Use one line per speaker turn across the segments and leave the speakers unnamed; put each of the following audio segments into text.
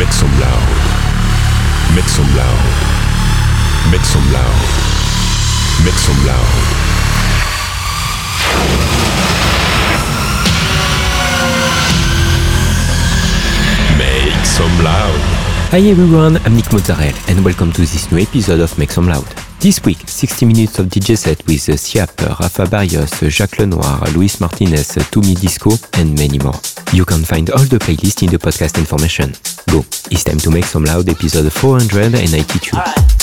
Make some loud. Make some loud. Make some loud. Make some loud. Make some loud.
Hi everyone, I'm Nick Mozzarella and welcome to this new episode of Make Some Loud. This week, 60 minutes of DJ set with Siap, Rafa Barrios, Jacques Lenoir, Luis Martinez, Tumi Disco, and many more. You can find all the playlist in the podcast information. Go, it's time to Make Some Loud episode 492.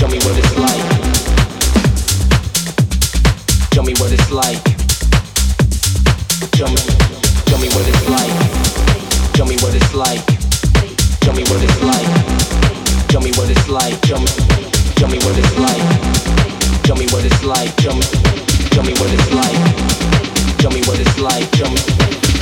tell me what
it's like, tell me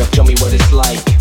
up, show
me what it's
like.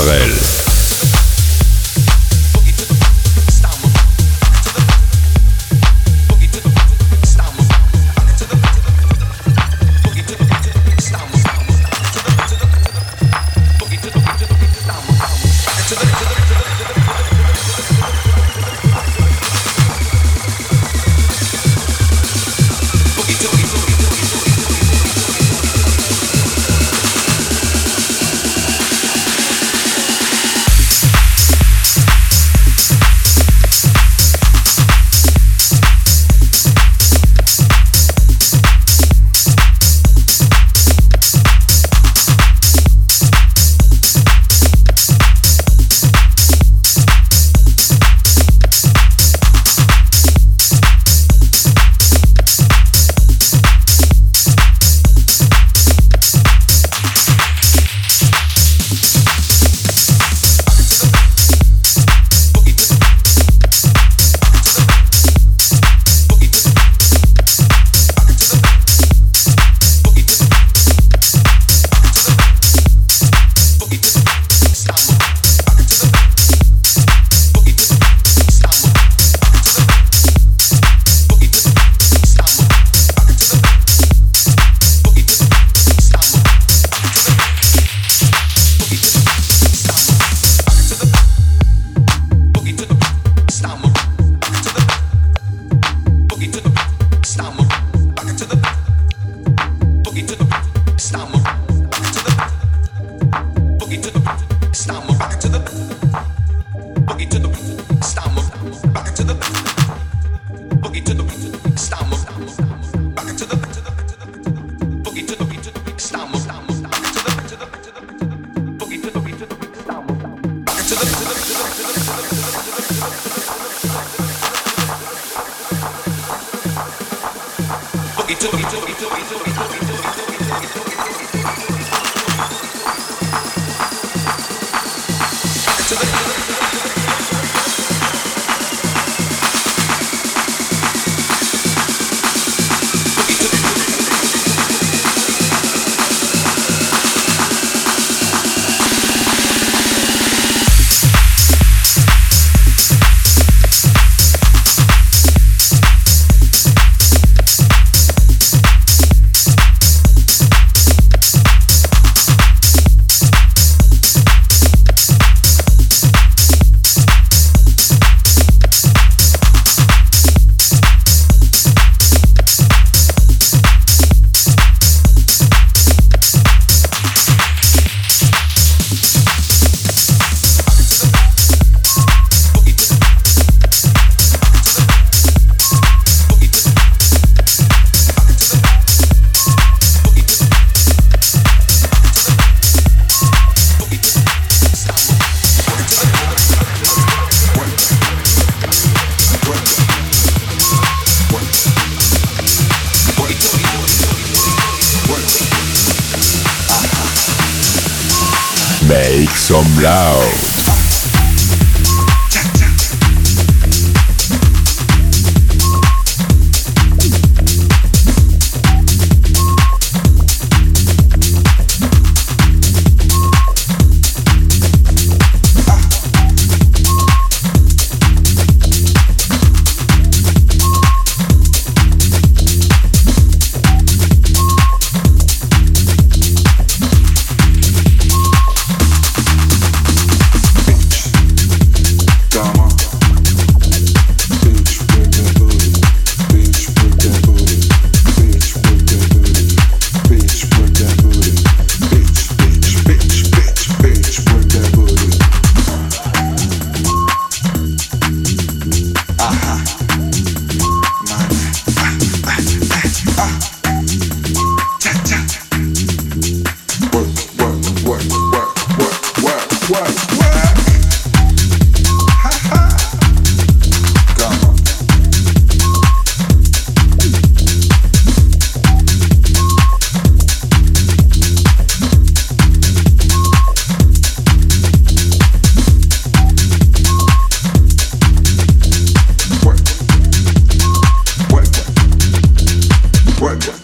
Sorel. One.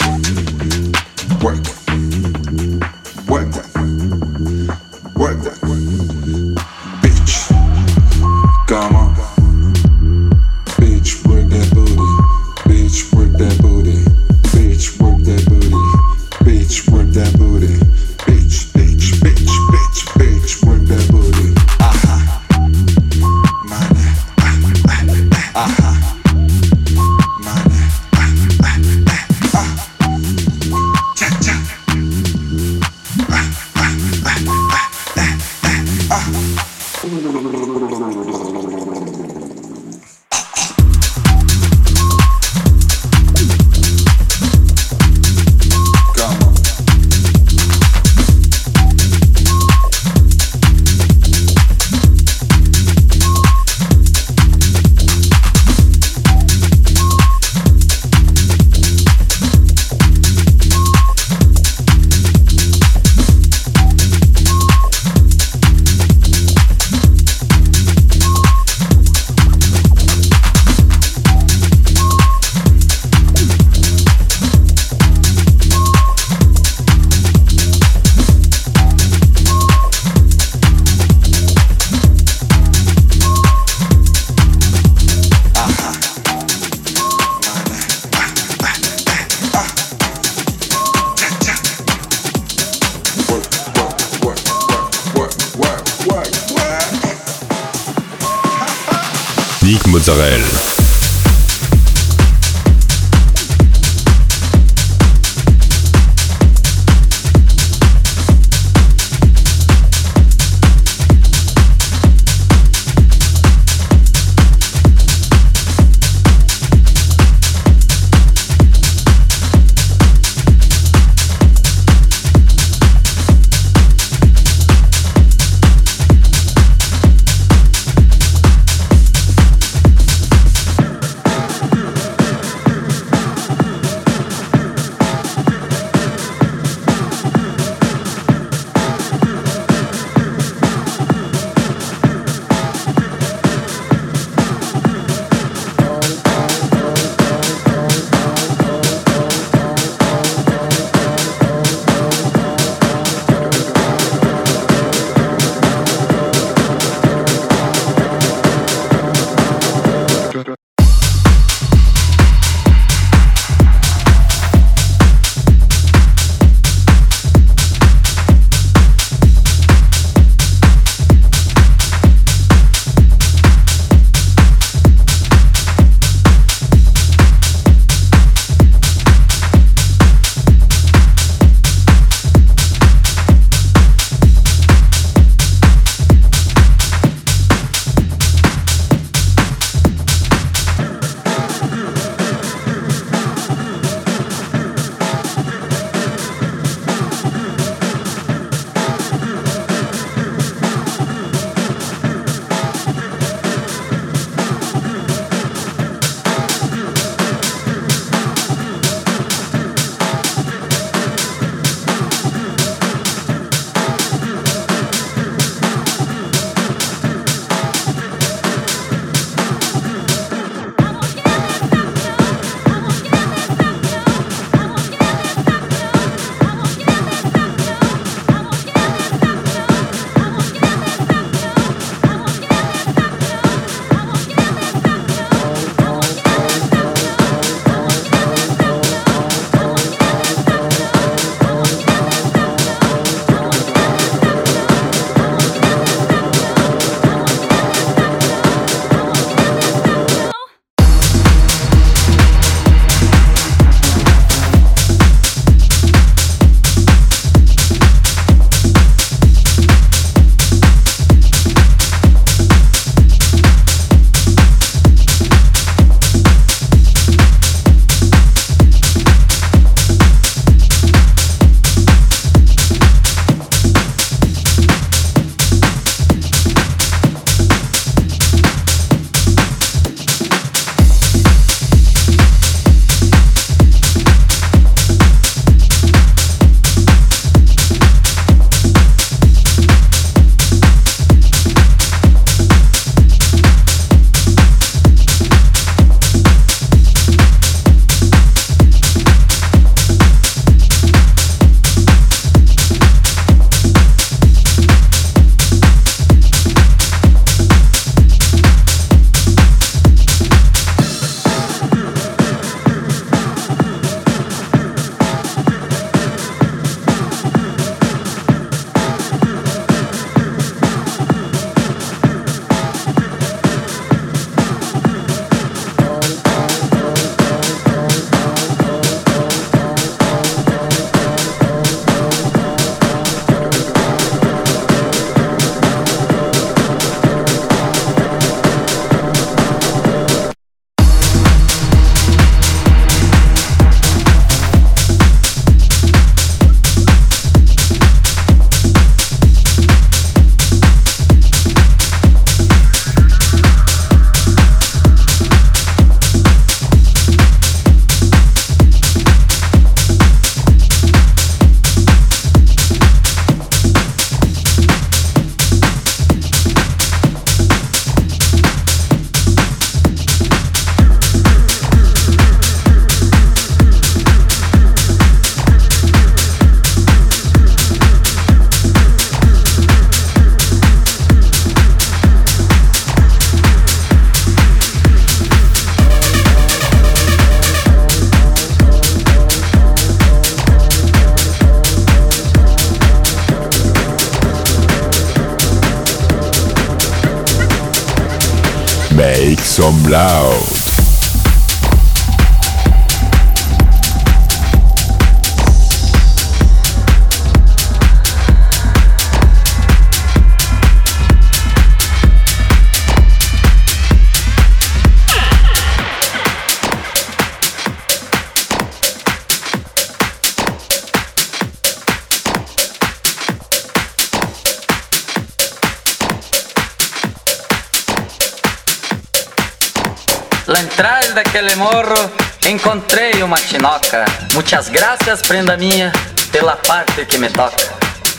Morro encontrei uma chinoca. Muitas graças, prenda minha, pela parte que me toca.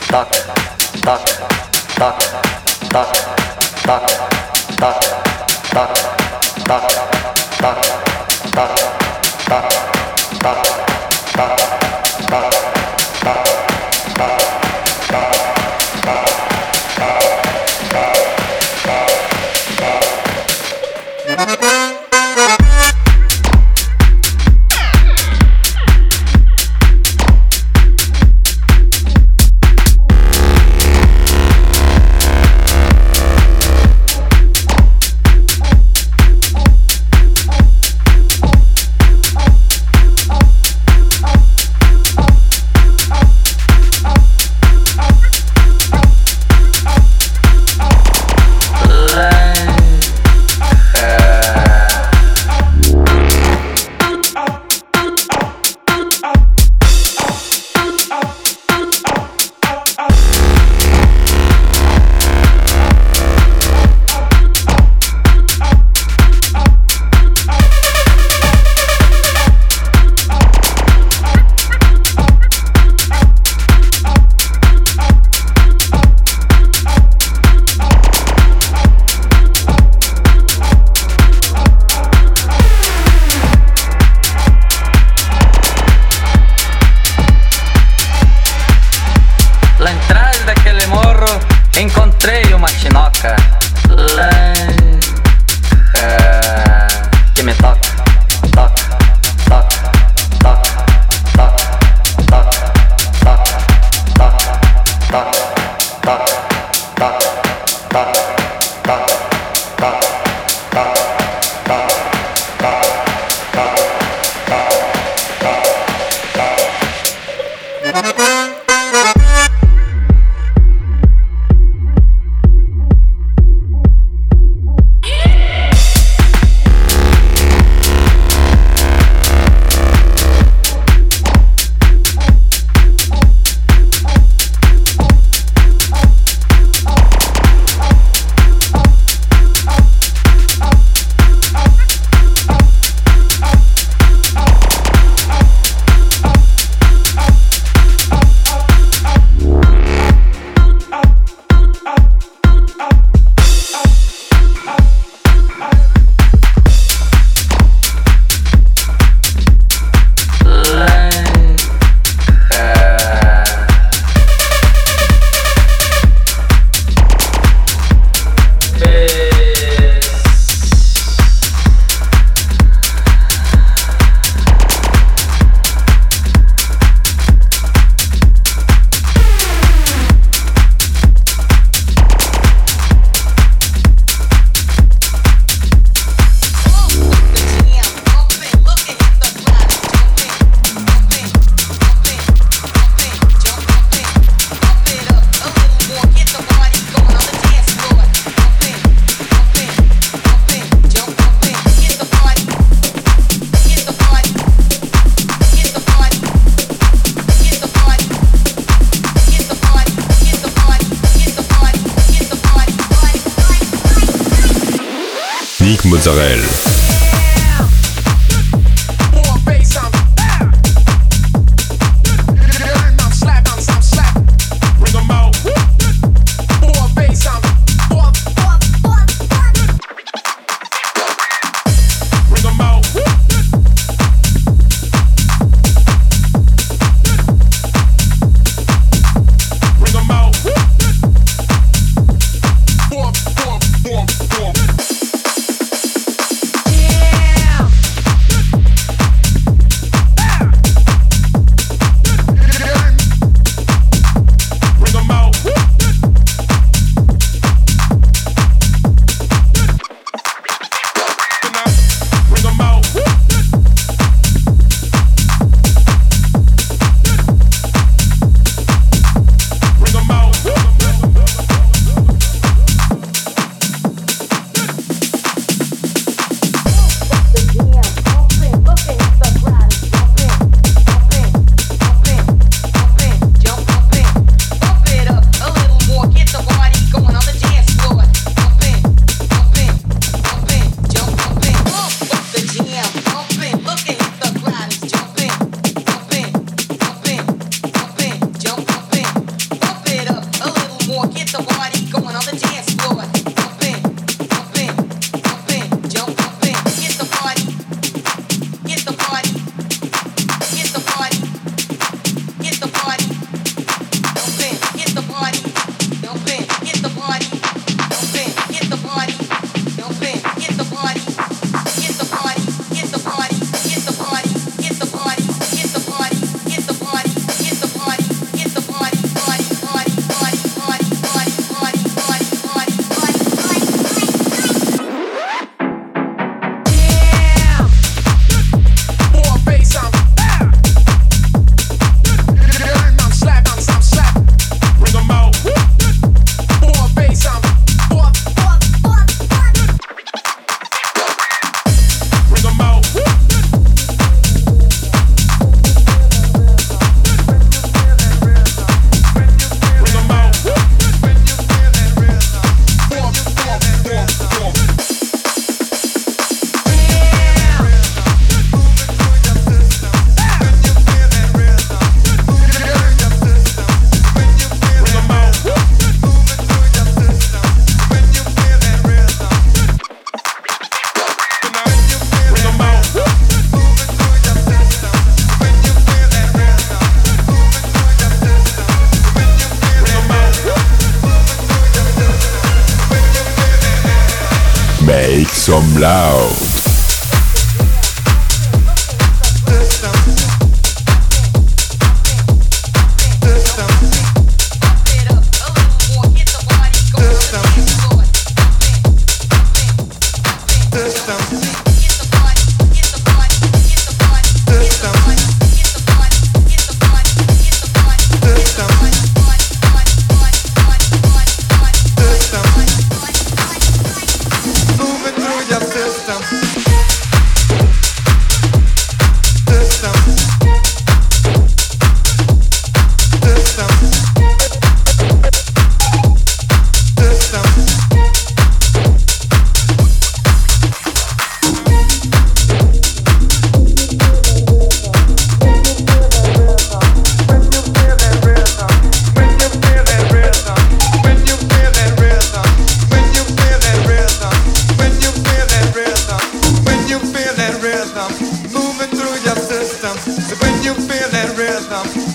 Toca, toca, toca, toca, toca, toca, toca, toca, toca, toca, toca, toca, toca, toca. system.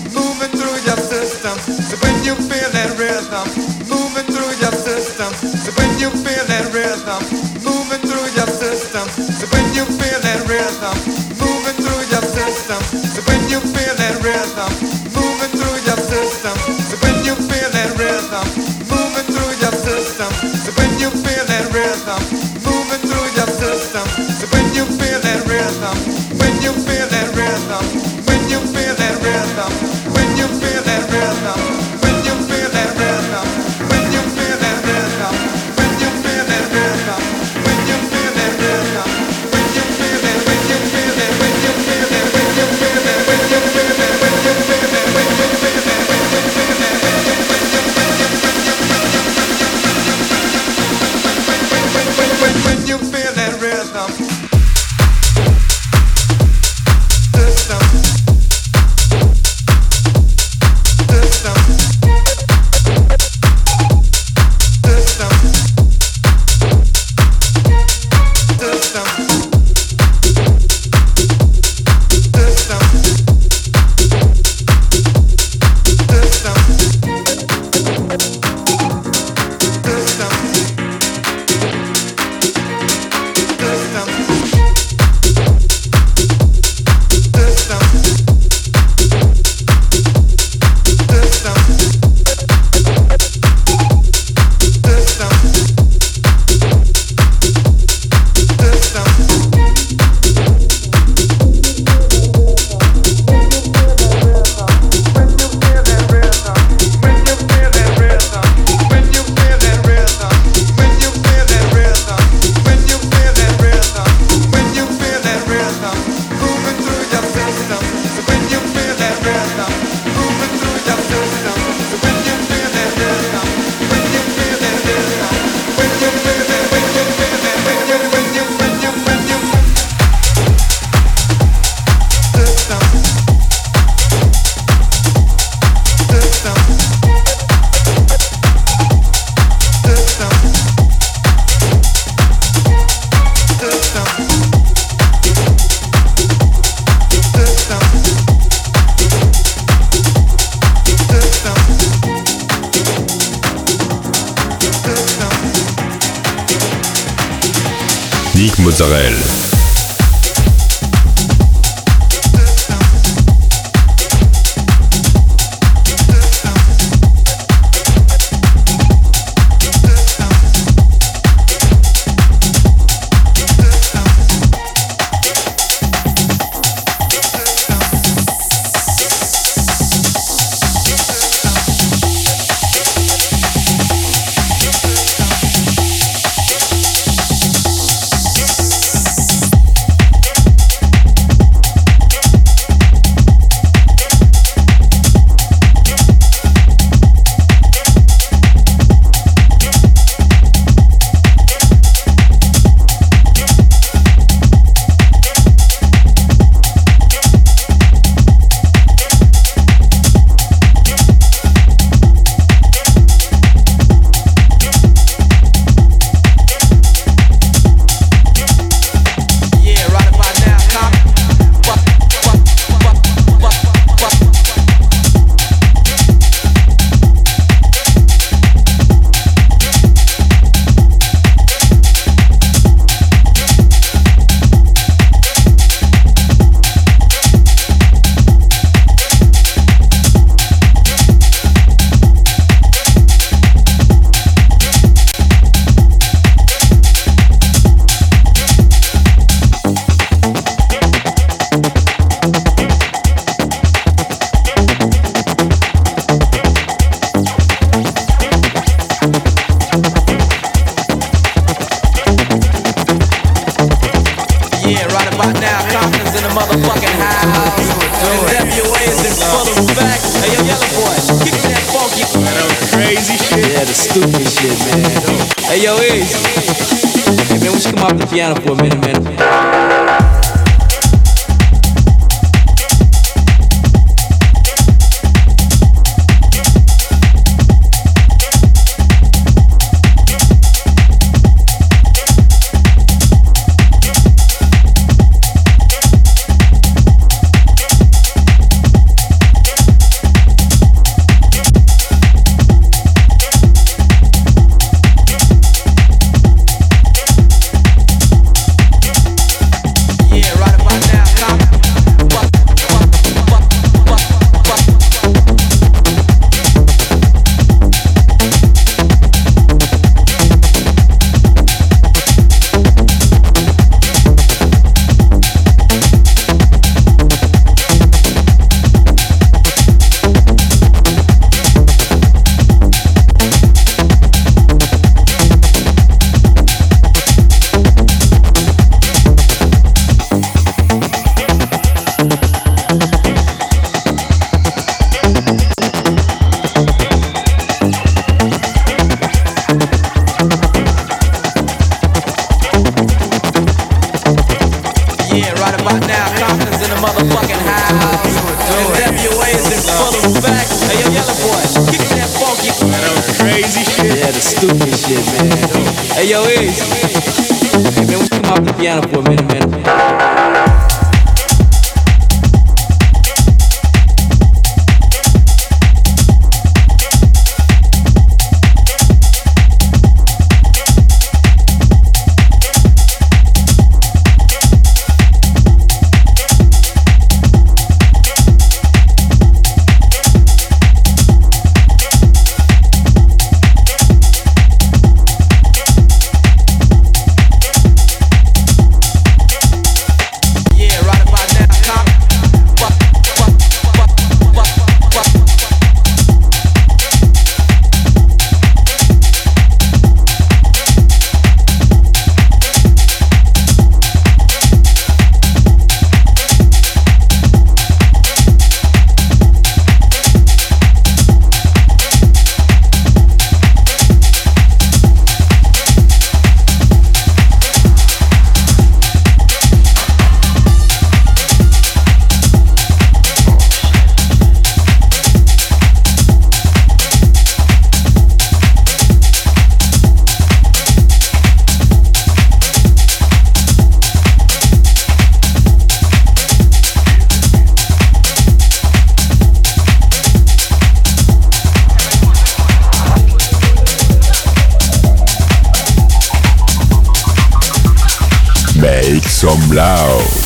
Blau.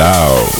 Loud.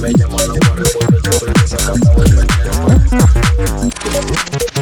me llamo, no me recuerdo, cabrón,
esa cama vuelve a